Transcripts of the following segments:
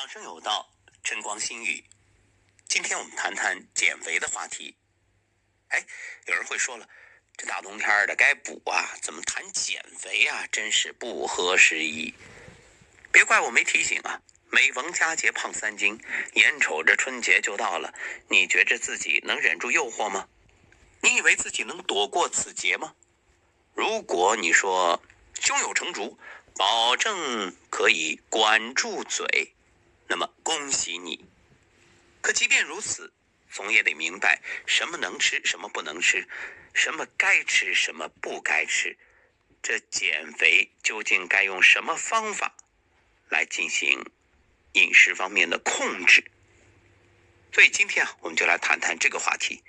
养生有道，晨光心语。今天我们谈谈减肥的话题。哎，有人会说了，这大冬天的该补啊，怎么谈减肥啊？真是不合时宜。别怪我没提醒啊！每逢佳节胖三斤，眼瞅着春节就到了，你觉着自己能忍住诱惑吗？你以为自己能躲过此劫吗？如果你说胸有成竹，保证可以管住嘴。那么恭喜你，可即便如此，总也得明白什么能吃，什么不能吃，什么该吃，什么不该吃。这减肥究竟该用什么方法来进行饮食方面的控制？所以今天啊，我们就来谈谈这个话题：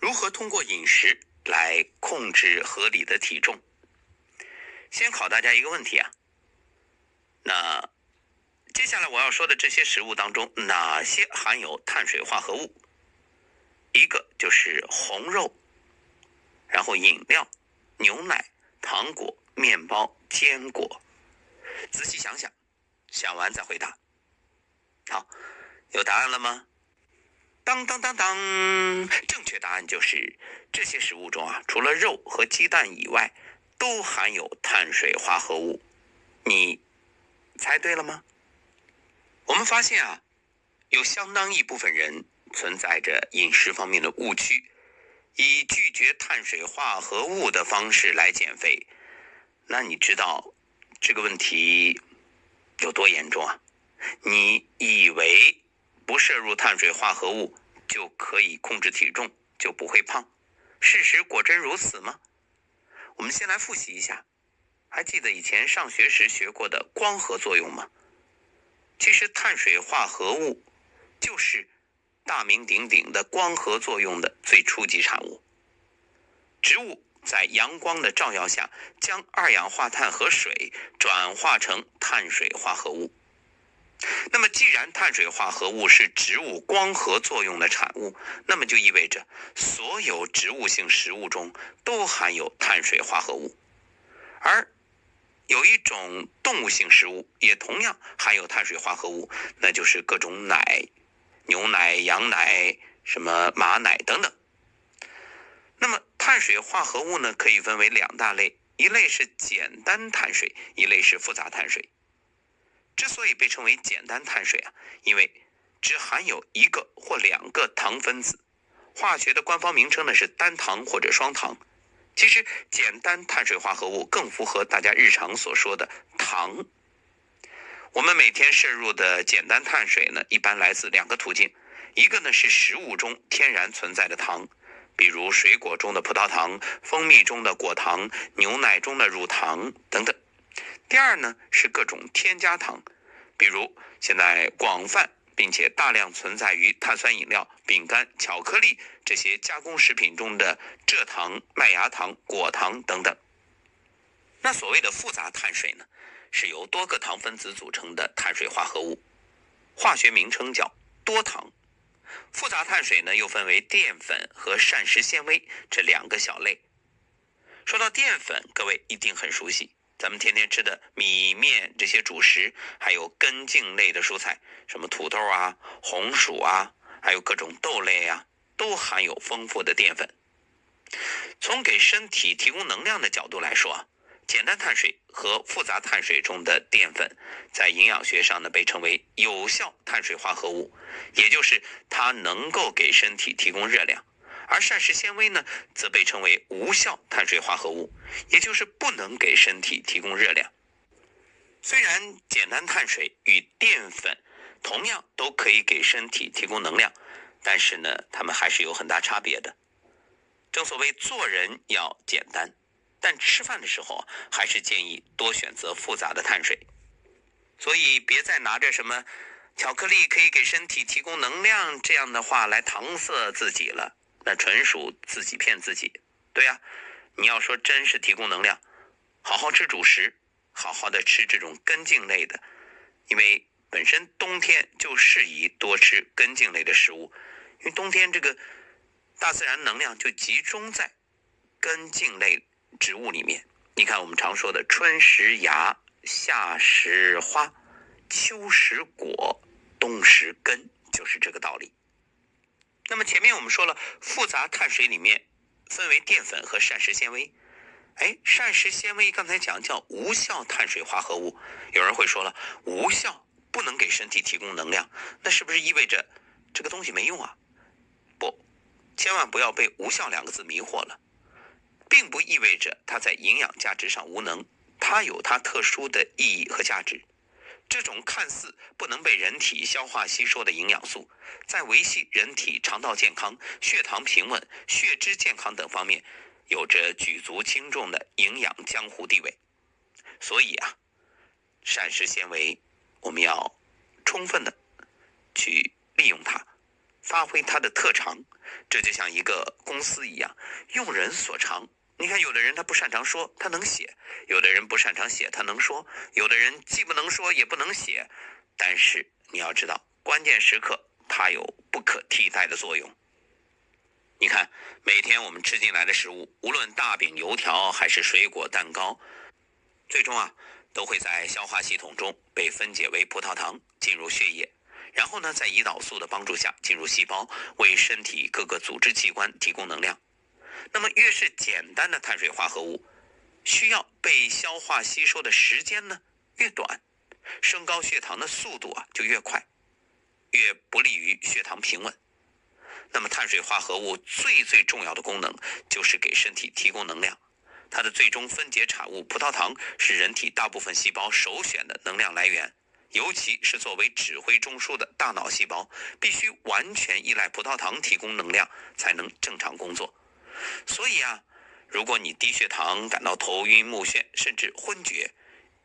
如何通过饮食来控制合理的体重。先考大家一个问题啊，那。接下来我要说的这些食物当中，哪些含有碳水化合物？一个就是红肉，然后饮料、牛奶、糖果、面包、坚果。仔细想想，想完再回答。好，有答案了吗？当当当当，正确答案就是这些食物中啊，除了肉和鸡蛋以外，都含有碳水化合物。你猜对了吗？我们发现啊，有相当一部分人存在着饮食方面的误区，以拒绝碳水化合物的方式来减肥。那你知道这个问题有多严重啊？你以为不摄入碳水化合物就可以控制体重，就不会胖？事实果真如此吗？我们先来复习一下，还记得以前上学时学过的光合作用吗？其实碳水化合物就是大名鼎鼎的光合作用的最初级产物。植物在阳光的照耀下，将二氧化碳和水转化成碳水化合物。那么，既然碳水化合物是植物光合作用的产物，那么就意味着所有植物性食物中都含有碳水化合物，而。有一种动物性食物也同样含有碳水化合物，那就是各种奶、牛奶、羊奶、什么马奶等等。那么碳水化合物呢，可以分为两大类，一类是简单碳水，一类是复杂碳水。之所以被称为简单碳水啊，因为只含有一个或两个糖分子，化学的官方名称呢是单糖或者双糖。其实，简单碳水化合物更符合大家日常所说的糖。我们每天摄入的简单碳水呢，一般来自两个途径，一个呢是食物中天然存在的糖，比如水果中的葡萄糖、蜂蜜中的果糖、牛奶中的乳糖等等；第二呢是各种添加糖，比如现在广泛。并且大量存在于碳酸饮料、饼干、巧克力这些加工食品中的蔗糖、麦芽糖、果糖等等。那所谓的复杂碳水呢，是由多个糖分子组成的碳水化合物，化学名称叫多糖。复杂碳水呢，又分为淀粉和膳食纤维这两个小类。说到淀粉，各位一定很熟悉。咱们天天吃的米面这些主食，还有根茎类的蔬菜，什么土豆啊、红薯啊，还有各种豆类啊，都含有丰富的淀粉。从给身体提供能量的角度来说，简单碳水和复杂碳水中的淀粉，在营养学上呢被称为有效碳水化合物，也就是它能够给身体提供热量。而膳食纤维呢，则被称为无效碳水化合物，也就是不能给身体提供热量。虽然简单碳水与淀粉同样都可以给身体提供能量，但是呢，它们还是有很大差别的。正所谓做人要简单，但吃饭的时候还是建议多选择复杂的碳水。所以别再拿着什么巧克力可以给身体提供能量这样的话来搪塞自己了。那纯属自己骗自己，对呀，你要说真是提供能量，好好吃主食，好好的吃这种根茎类的，因为本身冬天就适宜多吃根茎类的食物，因为冬天这个大自然能量就集中在根茎类植物里面。你看我们常说的春食芽，夏食花，秋食果，冬食根，就是这个道理。那么前面我们说了，复杂碳水里面分为淀粉和膳食纤维。哎，膳食纤维刚才讲叫无效碳水化合物，有人会说了，无效不能给身体提供能量，那是不是意味着这个东西没用啊？不，千万不要被“无效”两个字迷惑了，并不意味着它在营养价值上无能，它有它特殊的意义和价值。这种看似不能被人体消化吸收的营养素，在维系人体肠道健康、血糖平稳、血脂健康等方面，有着举足轻重的营养江湖地位。所以啊，膳食纤维我们要充分的去利用它，发挥它的特长。这就像一个公司一样，用人所长。你看，有的人他不擅长说，他能写；有的人不擅长写，他能说；有的人既不能说也不能写，但是你要知道，关键时刻他有不可替代的作用。你看，每天我们吃进来的食物，无论大饼、油条还是水果、蛋糕，最终啊，都会在消化系统中被分解为葡萄糖，进入血液，然后呢，在胰岛素的帮助下进入细胞，为身体各个组织器官提供能量。那么越是简单的碳水化合物，需要被消化吸收的时间呢越短，升高血糖的速度啊就越快，越不利于血糖平稳。那么碳水化合物最最重要的功能就是给身体提供能量，它的最终分解产物葡萄糖是人体大部分细胞首选的能量来源，尤其是作为指挥中枢的大脑细胞，必须完全依赖葡萄糖提供能量才能正常工作。所以啊，如果你低血糖感到头晕目眩甚至昏厥，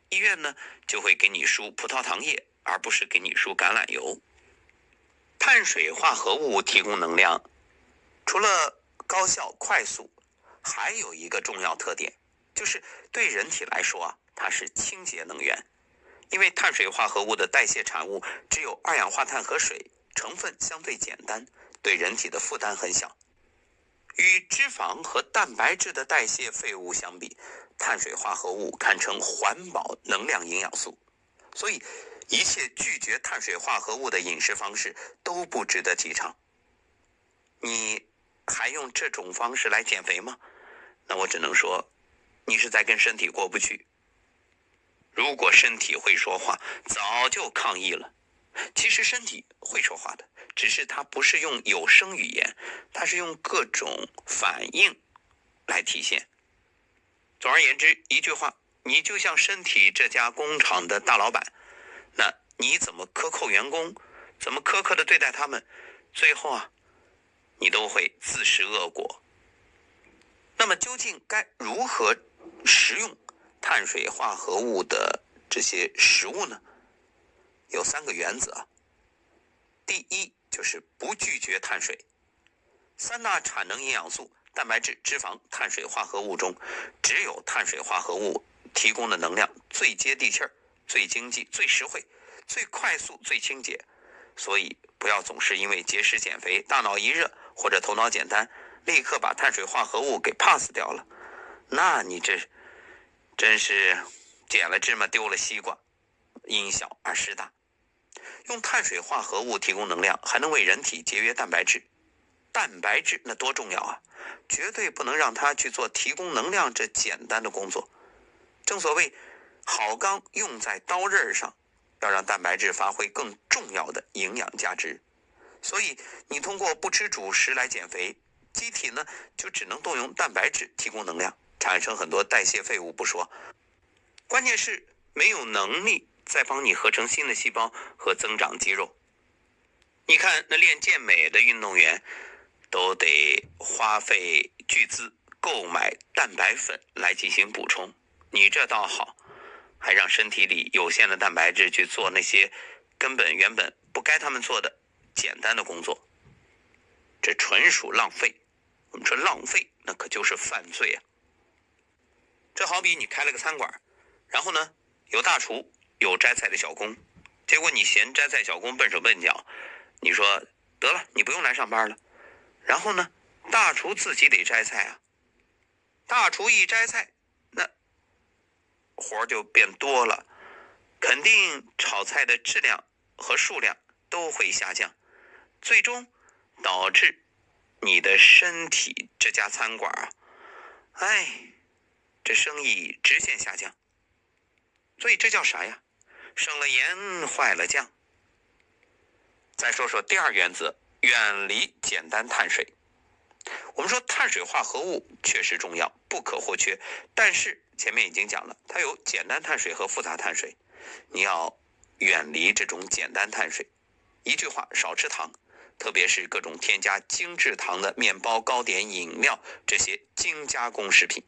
医院呢就会给你输葡萄糖液，而不是给你输橄榄油。碳水化合物提供能量，除了高效快速，还有一个重要特点，就是对人体来说啊，它是清洁能源。因为碳水化合物的代谢产物只有二氧化碳和水，成分相对简单，对人体的负担很小。与脂肪和蛋白质的代谢废物相比，碳水化合物堪称环保能量营养素。所以，一切拒绝碳水化合物的饮食方式都不值得提倡。你还用这种方式来减肥吗？那我只能说，你是在跟身体过不去。如果身体会说话，早就抗议了。其实身体会说话的。只是它不是用有声语言，它是用各种反应来体现。总而言之，一句话，你就像身体这家工厂的大老板，那你怎么克扣员工，怎么苛刻的对待他们，最后啊，你都会自食恶果。那么究竟该如何食用碳水化合物的这些食物呢？有三个原则。第一。就是不拒绝碳水，三大产能营养素——蛋白质、脂肪、碳水化合物中，只有碳水化合物提供的能量最接地气儿、最经济、最实惠、最快速、最清洁。所以，不要总是因为节食减肥，大脑一热或者头脑简单，立刻把碳水化合物给 pass 掉了。那你这真是捡了芝麻丢了西瓜，因小而失大。用碳水化合物提供能量，还能为人体节约蛋白质。蛋白质那多重要啊！绝对不能让它去做提供能量这简单的工作。正所谓，好钢用在刀刃上，要让蛋白质发挥更重要的营养价值。所以，你通过不吃主食来减肥，机体呢就只能动用蛋白质提供能量，产生很多代谢废物不说，关键是没有能力。再帮你合成新的细胞和增长肌肉。你看，那练健美的运动员都得花费巨资购买蛋白粉来进行补充。你这倒好，还让身体里有限的蛋白质去做那些根本原本不该他们做的简单的工作，这纯属浪费。我们说浪费，那可就是犯罪啊！这好比你开了个餐馆，然后呢，有大厨。有摘菜的小工，结果你嫌摘菜小工笨手笨脚，你说得了，你不用来上班了。然后呢，大厨自己得摘菜啊。大厨一摘菜，那活就变多了，肯定炒菜的质量和数量都会下降，最终导致你的身体这家餐馆啊，哎，这生意直线下降。所以这叫啥呀？省了盐，坏了酱。再说说第二原则，远离简单碳水。我们说碳水化合物确实重要，不可或缺。但是前面已经讲了，它有简单碳水和复杂碳水，你要远离这种简单碳水。一句话，少吃糖，特别是各种添加精制糖的面包、糕点、饮料这些精加工食品。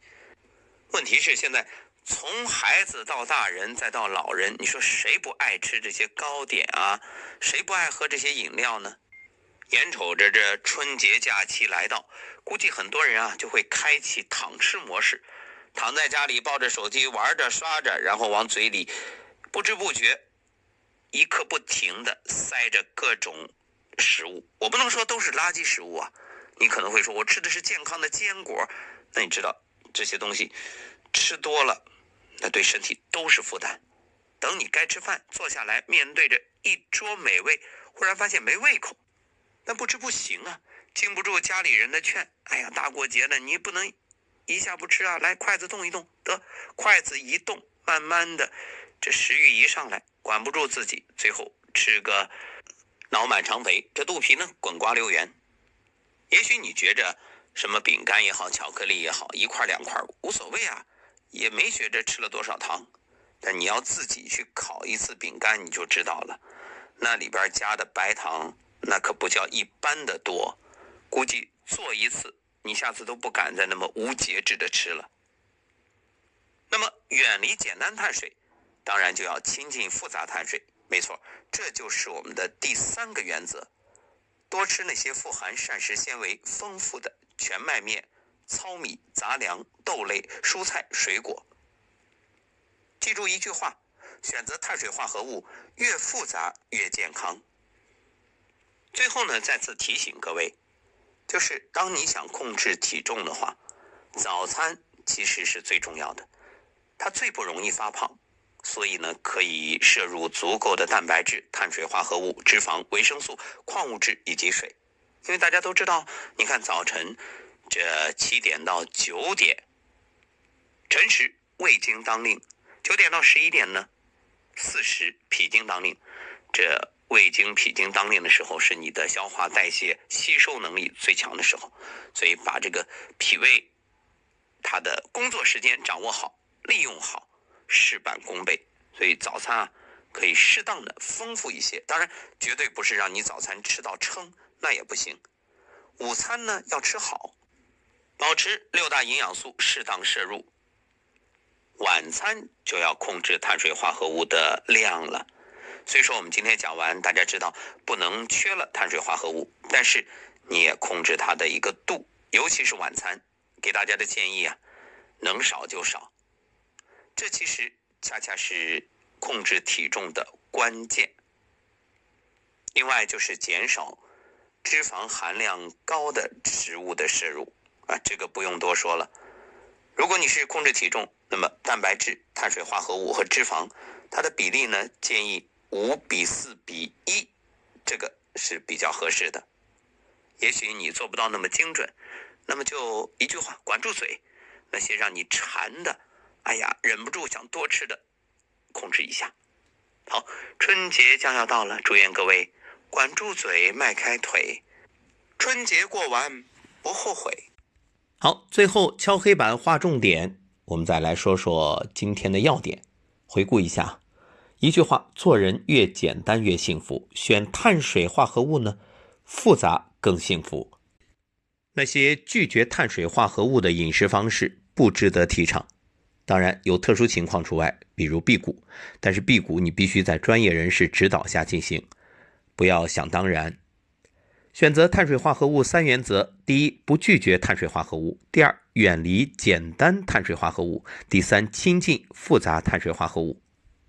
问题是现在。从孩子到大人再到老人，你说谁不爱吃这些糕点啊？谁不爱喝这些饮料呢？眼瞅着这春节假期来到，估计很多人啊就会开启躺吃模式，躺在家里抱着手机玩着刷着，然后往嘴里不知不觉一刻不停的塞着各种食物。我不能说都是垃圾食物啊，你可能会说我吃的是健康的坚果，那你知道这些东西吃多了。那对身体都是负担。等你该吃饭，坐下来面对着一桌美味，忽然发现没胃口，那不吃不行啊！经不住家里人的劝，哎呀，大过节的你不能一下不吃啊！来，筷子动一动，得，筷子一动，慢慢的，这食欲一上来，管不住自己，最后吃个脑满肠肥，这肚皮呢滚瓜溜圆。也许你觉着什么饼干也好，巧克力也好，一块两块无所谓啊。也没学着吃了多少糖，但你要自己去烤一次饼干，你就知道了，那里边加的白糖那可不叫一般的多，估计做一次你下次都不敢再那么无节制的吃了。那么远离简单碳水，当然就要亲近复杂碳水，没错，这就是我们的第三个原则，多吃那些富含膳食纤维丰富的全麦面。糙米、杂粮、豆类、蔬菜、水果。记住一句话：选择碳水化合物越复杂越健康。最后呢，再次提醒各位，就是当你想控制体重的话，早餐其实是最重要的，它最不容易发胖，所以呢，可以摄入足够的蛋白质、碳水化合物、脂肪、维生素、矿物质以及水。因为大家都知道，你看早晨。这七点到九点，辰时胃经当令；九点到十一点呢，巳时脾经当令。这胃经、脾经当令的时候，是你的消化代谢、吸收能力最强的时候。所以把这个脾胃它的工作时间掌握好、利用好，事半功倍。所以早餐啊，可以适当的丰富一些，当然绝对不是让你早餐吃到撑，那也不行。午餐呢，要吃好。保持六大营养素适当摄入，晚餐就要控制碳水化合物的量了。所以说，我们今天讲完，大家知道不能缺了碳水化合物，但是你也控制它的一个度，尤其是晚餐，给大家的建议啊，能少就少。这其实恰恰是控制体重的关键。另外就是减少脂肪含量高的食物的摄入。啊，这个不用多说了。如果你是控制体重，那么蛋白质、碳水化合物和脂肪，它的比例呢，建议五比四比一，这个是比较合适的。也许你做不到那么精准，那么就一句话，管住嘴。那些让你馋的，哎呀，忍不住想多吃的，控制一下。好，春节将要到了，祝愿各位管住嘴，迈开腿，春节过完不后悔。好，最后敲黑板划重点，我们再来说说今天的要点。回顾一下，一句话：做人越简单越幸福。选碳水化合物呢，复杂更幸福。那些拒绝碳水化合物的饮食方式不值得提倡。当然有特殊情况除外，比如辟谷，但是辟谷你必须在专业人士指导下进行，不要想当然。选择碳水化合物三原则：第一，不拒绝碳水化合物；第二，远离简单碳水化合物；第三，亲近复杂碳水化合物。